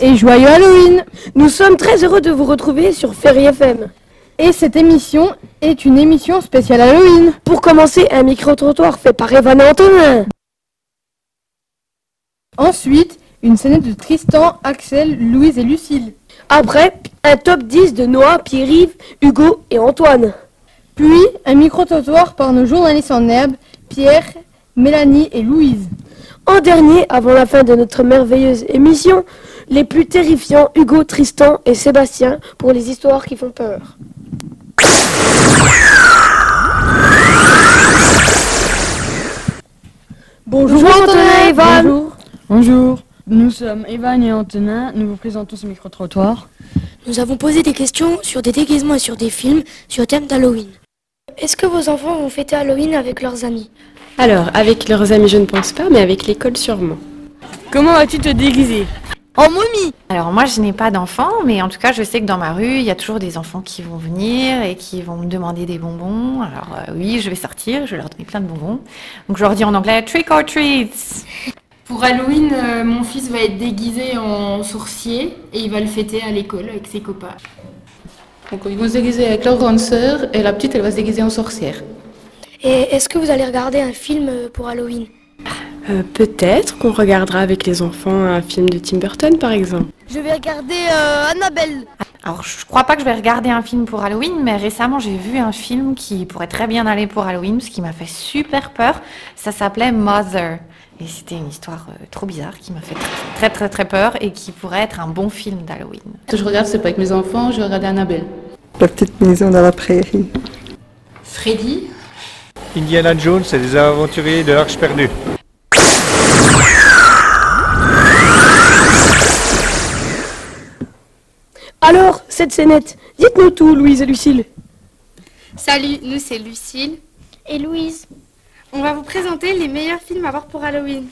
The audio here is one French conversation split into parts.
et joyeux Halloween Nous sommes très heureux de vous retrouver sur Ferry FM. Et cette émission est une émission spéciale Halloween. Pour commencer, un micro-trottoir fait par Evan Antonin. Ensuite, une scénette de Tristan, Axel, Louise et Lucille. Après, un top 10 de Noah, Pierre-Yves, Hugo et Antoine. Puis, un micro-trottoir par nos journalistes en herbe, Pierre, Mélanie et Louise. En dernier, avant la fin de notre merveilleuse émission, les plus terrifiants Hugo, Tristan et Sébastien pour les histoires qui font peur. Bonjour, Antonin et Evan. Bonjour. Bonjour, nous sommes Evan et Antonin, nous vous présentons ce micro-trottoir. Nous avons posé des questions sur des déguisements et sur des films sur le thème d'Halloween. Est-ce que vos enfants vont fêter Halloween avec leurs amis? Alors, avec leurs amis, je ne pense pas, mais avec l'école, sûrement. Comment vas-tu te déguiser? En momie Alors moi je n'ai pas d'enfants, mais en tout cas je sais que dans ma rue, il y a toujours des enfants qui vont venir et qui vont me demander des bonbons. Alors euh, oui, je vais sortir, je vais leur donner plein de bonbons. Donc je leur dis en anglais trick or treats. Pour Halloween, euh, mon fils va être déguisé en sorcier et il va le fêter à l'école avec ses copains. Donc ils vont se déguiser avec leur grande sœur et la petite elle va se déguiser en sorcière. Et est-ce que vous allez regarder un film euh, pour Halloween? Euh, Peut-être qu'on regardera avec les enfants un film de Tim Burton, par exemple. Je vais regarder Annabelle. Alors je crois pas que je vais regarder un film pour Halloween, mais récemment j'ai vu un film qui pourrait très bien aller pour Halloween, ce qui m'a fait super peur. Ça s'appelait Mother. Et c'était une histoire euh, trop bizarre qui m'a fait très, très très très peur et qui pourrait être un bon film d'Halloween. Ce que je regarde c'est pas avec mes enfants, je vais regarder Annabelle. La petite maison dans la prairie. Freddy? Indiana Jones et les aventuriers de l'Arche perdue. Alors, cette scénette, dites-nous tout, Louise et Lucille. Salut, nous c'est Lucille. Et Louise On va vous présenter les meilleurs films à voir pour Halloween.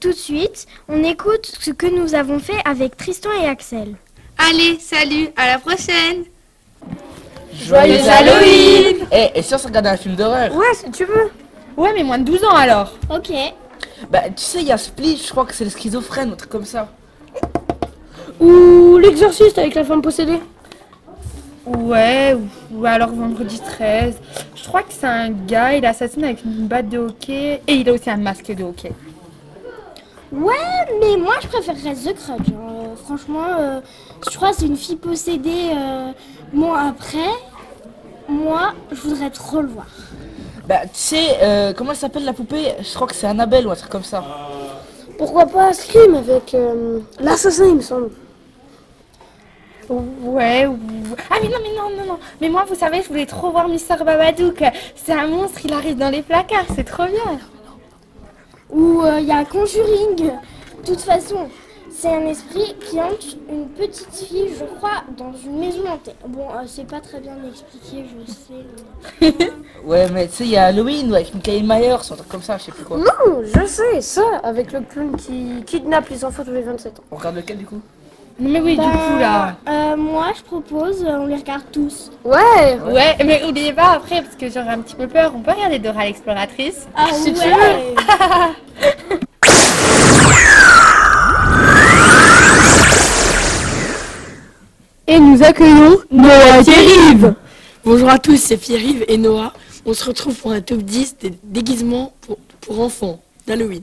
Tout de suite, on écoute ce que nous avons fait avec Tristan et Axel. Allez, salut, à la prochaine Joyeux Halloween Eh, et si on se regardait un film d'horreur Ouais, si tu veux. Ouais, mais moins de 12 ans alors. Ok. Bah, tu sais, il y a Split, je crois que c'est le schizophrène, un truc comme ça. Ou l'exorciste avec la femme possédée. Ouais, ou, alors vendredi 13. Je crois que c'est un gars, il assassine avec une batte de hockey et il a aussi un masque de hockey. Ouais, mais moi je préférerais The Crutch. hein. Euh, franchement, euh, je crois que c'est une fille possédée. euh, Bon, après, moi, je voudrais trop le voir. Bah, tu sais, euh, comment elle s'appelle la poupée? Je crois que c'est Annabelle ou un truc comme ça. Pourquoi pas Scream avec euh, l'assassin, il me semble. Ouais, ou... Ah mais non, mais non, non, non. Mais moi, vous savez, je voulais trop voir Mister Babadook. C'est un monstre, il arrive dans les placards, c'est trop bien. Ou il y a Conjuring. De toute façon, c'est un esprit qui hante une petite fille, je crois, dans une maison hantée. Bon, euh, c'est pas très bien expliqué, je sais. mais- Ouais, mais tu sais, il y a Halloween ou avec Michael Myers, un truc comme ça, je sais plus quoi. Non, je sais, ça, avec le clown qui kidnappe les enfants tous les 27 ans. On regarde lequel du coup mais oui, Bah, du coup là. euh, moi, je propose, euh, on les regarde tous. Ouais Ouais, mais oubliez pas après, parce que j'aurais un petit peu peur, on peut regarder Dora l'exploratrice. Ah Si tu ouais. Nous accueillons Noah Thierry. Bonjour à tous, c'est Pierre-Yves et Noah. On se retrouve pour un top 10 des déguisements pour, enfants d'Halloween.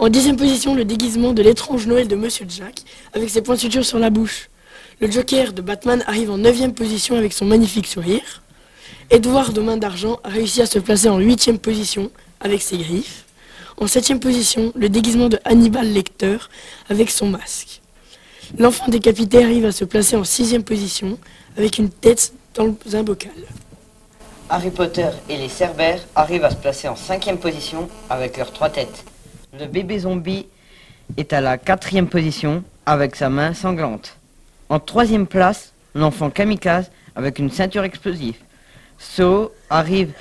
En dixième position, le déguisement de l'étrange Noël de Monsieur Jack, avec ses suture sur la bouche. Le Joker de Batman arrive en neuvième position avec son magnifique sourire. Edward de Main d'Argent a réussi à se placer en huitième position avec ses griffes. En septième position, le déguisement de Hannibal Lecter avec son masque. L'enfant décapité arrive à se placer en sixième position avec une tête dans un bocal. Harry Potter et les Cerbères arrivent à se placer en cinquième position avec leurs trois têtes. Le bébé zombie est à la quatrième position avec sa main sanglante. En troisième place, l'enfant kamikaze avec une ceinture explosive. So arrive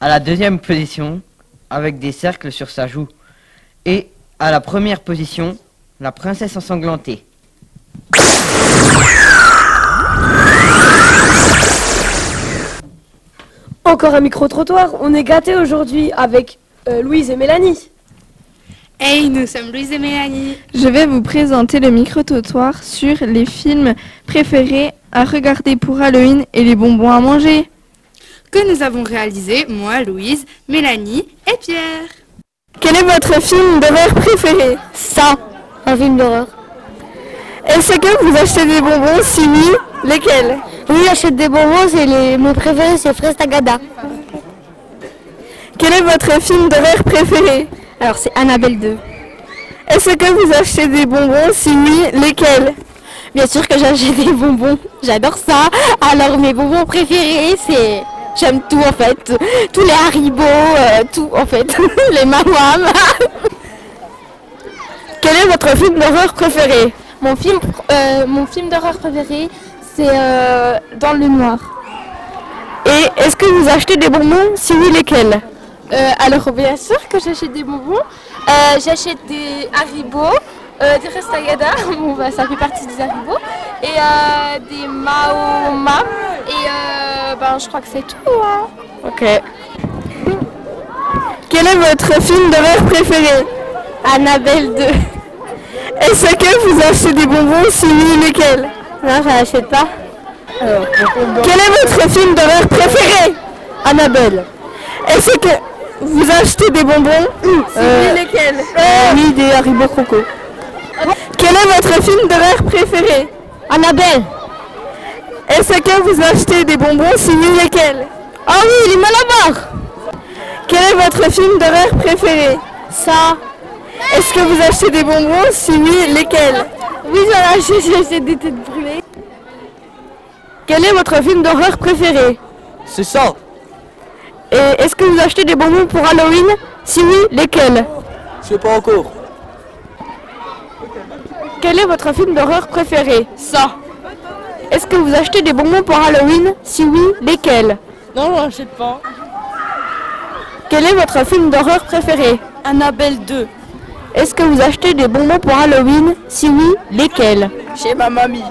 à la deuxième position avec des cercles sur sa joue. Et à la première position, la princesse ensanglantée. Encore un micro-trottoir, on est gâtés aujourd'hui avec euh, Louise et Mélanie. Hey, nous sommes Louise et Mélanie. Je vais vous présenter le micro-trottoir sur les films préférés à regarder pour Halloween et les bonbons à manger. Que nous avons réalisé, moi, Louise, Mélanie et Pierre. Quel est votre film d'horreur préféré? Ça, un film d'horreur. Est-ce que vous achetez des bonbons Si oui, lesquels? Oui, j'achète des bonbons, c'est les... mon préféré, c'est Fraise Tagada. Quel est votre film d'horreur préféré? Alors, c'est Annabelle 2. Est-ce que vous achetez des bonbons? Si oui, lesquels? Bien sûr que j'achète des bonbons, j'adore ça. Alors, mes bonbons préférés, c'est... J'aime tout en fait, tous les haribots, euh, tout en fait, les mamam. Quel est votre film d'horreur préféré? Mon film, euh, mon film d'horreur préféré, c'est euh, Dans le noir. Et est-ce que vous achetez des bonbons? Si oui, lesquels? Euh, alors bien sûr que j'achète des bonbons. Euh, j'achète des haribots, euh, des restagada, bon, bah, ça fait partie des haribots, et des maoma. Et euh, ben, je crois que c'est tout. Hein. Ok. Quel est votre film d'horreur préféré? Annabelle 2. Est-ce que vous achetez des bonbons? Si oui, lesquels? Non, je n'achète pas. Quel est votre film d'horreur préféré Annabelle? Est-ce que vous achetez des bonbons Si oui, lesquels? Oui, des haribots croco. Quel est votre film d'horreur préféré Annabelle? Est-ce que vous achetez des bonbons? Si oui, lesquels? Ah oui, les malabars. Quel est votre film d'horreur préféré? Ça. Est-ce que vous achetez des bonbons? Si oui, lesquels? Oui, j'en achète, j'achète des têtes. Quel est votre film d'horreur préféré? C'est ça. Et est-ce que vous achetez des bonbons pour Halloween? Si oui, lesquels? Je sais pas encore. Quel est votre film d'horreur préféré? Ça. Est-ce que vous achetez des bonbons pour Halloween? Si oui, lesquels? Non, je n'achète pas. Quel est votre film d'horreur préféré? Annabelle 2. Est-ce que vous achetez des bonbons pour Halloween? Si oui, lesquels? Chez ma mamie.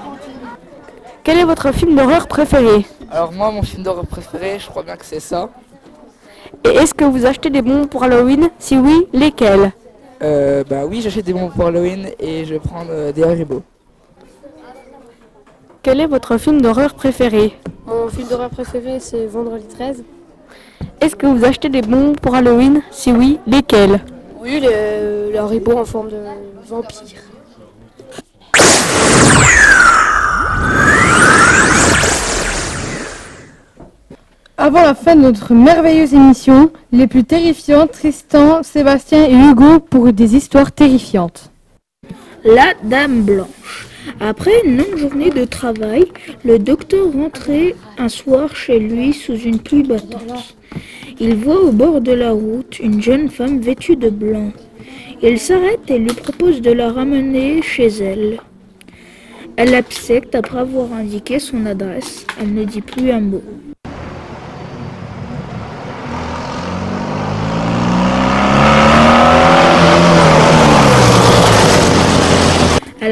Quel est votre film d'horreur préféré Alors moi, mon film d'horreur préféré, je crois bien que c'est ça. Et est-ce que vous achetez des bonbons pour Halloween? Si oui, lesquels? Euh, bah oui, j'achète des bonbons pour Halloween et je vais prendre euh, des Haribo. Quel est votre film d'horreur préféré? Mon film d'horreur préféré, c'est Vendredi 13. Est-ce que vous achetez des bonbons pour Halloween? Si oui, lesquels? Oui, le, le haribo en forme de vampire. Avant la fin de notre merveilleuse émission, les plus terrifiants, Tristan, Sébastien et Hugo pour des histoires terrifiantes. La Dame Blanche. Après une longue journée de travail, le docteur rentrait un soir chez lui sous une pluie battante. Il voit au bord de la route une jeune femme vêtue de blanc. Il s'arrête et lui propose de la ramener chez elle. Elle accepte après avoir indiqué son adresse. Elle ne dit plus un mot.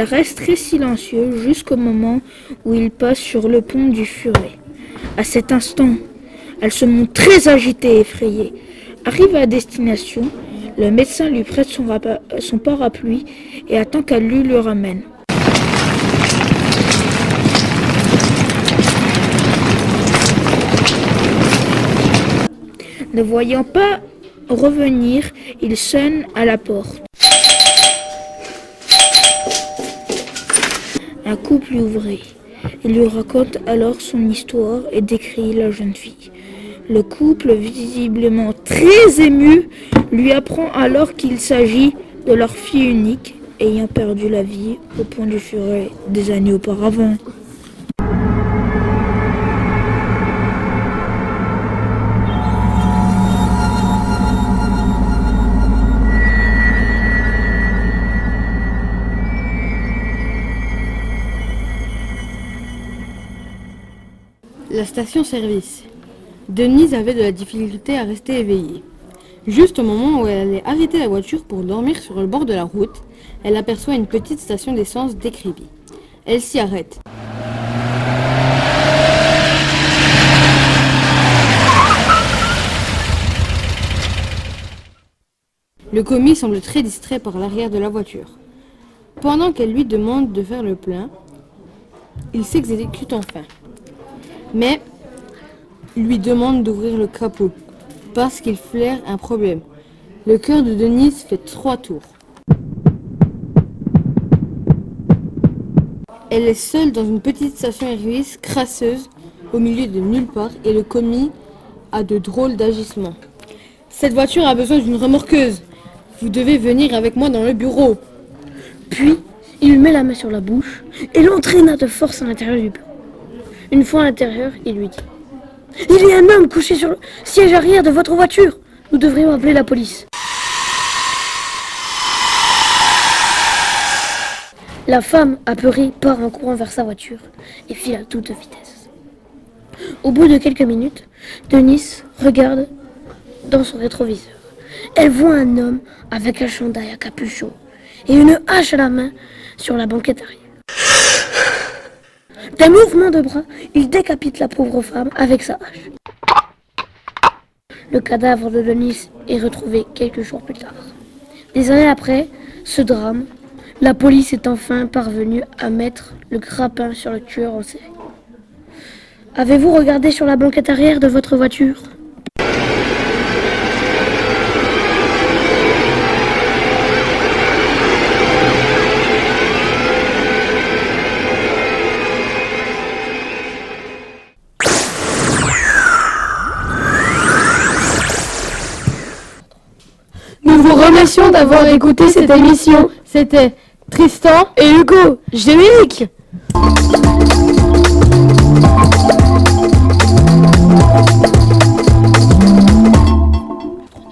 Elle reste très silencieuse jusqu'au moment où il passe sur le pont du Furet. À cet instant, elle se montre très agitée et effrayée. Arrive à destination, le médecin lui prête son, son parapluie et attend qu'elle lui le ramène. Ne voyant pas revenir, il sonne à la porte. Un couple lui ouvrait. Il lui raconte alors son histoire et décrit la jeune fille. Le couple, visiblement très ému, lui apprend alors qu'il s'agit de leur fille unique ayant perdu la vie au pont du Furet des années auparavant. La station-service. Denise avait de la difficulté à rester éveillée. Juste au moment où elle allait arrêter la voiture pour dormir sur le bord de la route, elle aperçoit une petite station d'essence décrivie. Elle s'y arrête. Le commis semble très distrait par l'arrière de la voiture. Pendant qu'elle lui demande de faire le plein, il s'exécute enfin. Mais lui demande d'ouvrir le capot parce qu'il flaire un problème. Le cœur de Denise fait trois tours. Elle est seule dans une petite station service crasseuse au milieu de nulle part et le commis a de drôles d'agissements. Cette voiture a besoin d'une remorqueuse. Vous devez venir avec moi dans le bureau. Puis, il met la main sur la bouche et l'entraîna de force à l'intérieur du bureau. Une fois à l'intérieur, il lui dit Il y a un homme couché sur le siège arrière de votre voiture. Nous devrions appeler la police. La femme, apeurée, part en courant vers sa voiture et file à toute vitesse. Au bout de quelques minutes, Denis regarde dans son rétroviseur. Elle voit un homme avec un chandail à capuchon et une hache à la main sur la banquette arrière. D'un mouvement de bras, il décapite la pauvre femme avec sa hache. Le cadavre de Denis est retrouvé quelques jours plus tard. Des années après ce drame, la police est enfin parvenue à mettre le grappin sur le tueur en série. Avez-vous regardé sur la banquette arrière de votre voiture? D'avoir écouté cette émission. C'était Tristan et Hugo. Générique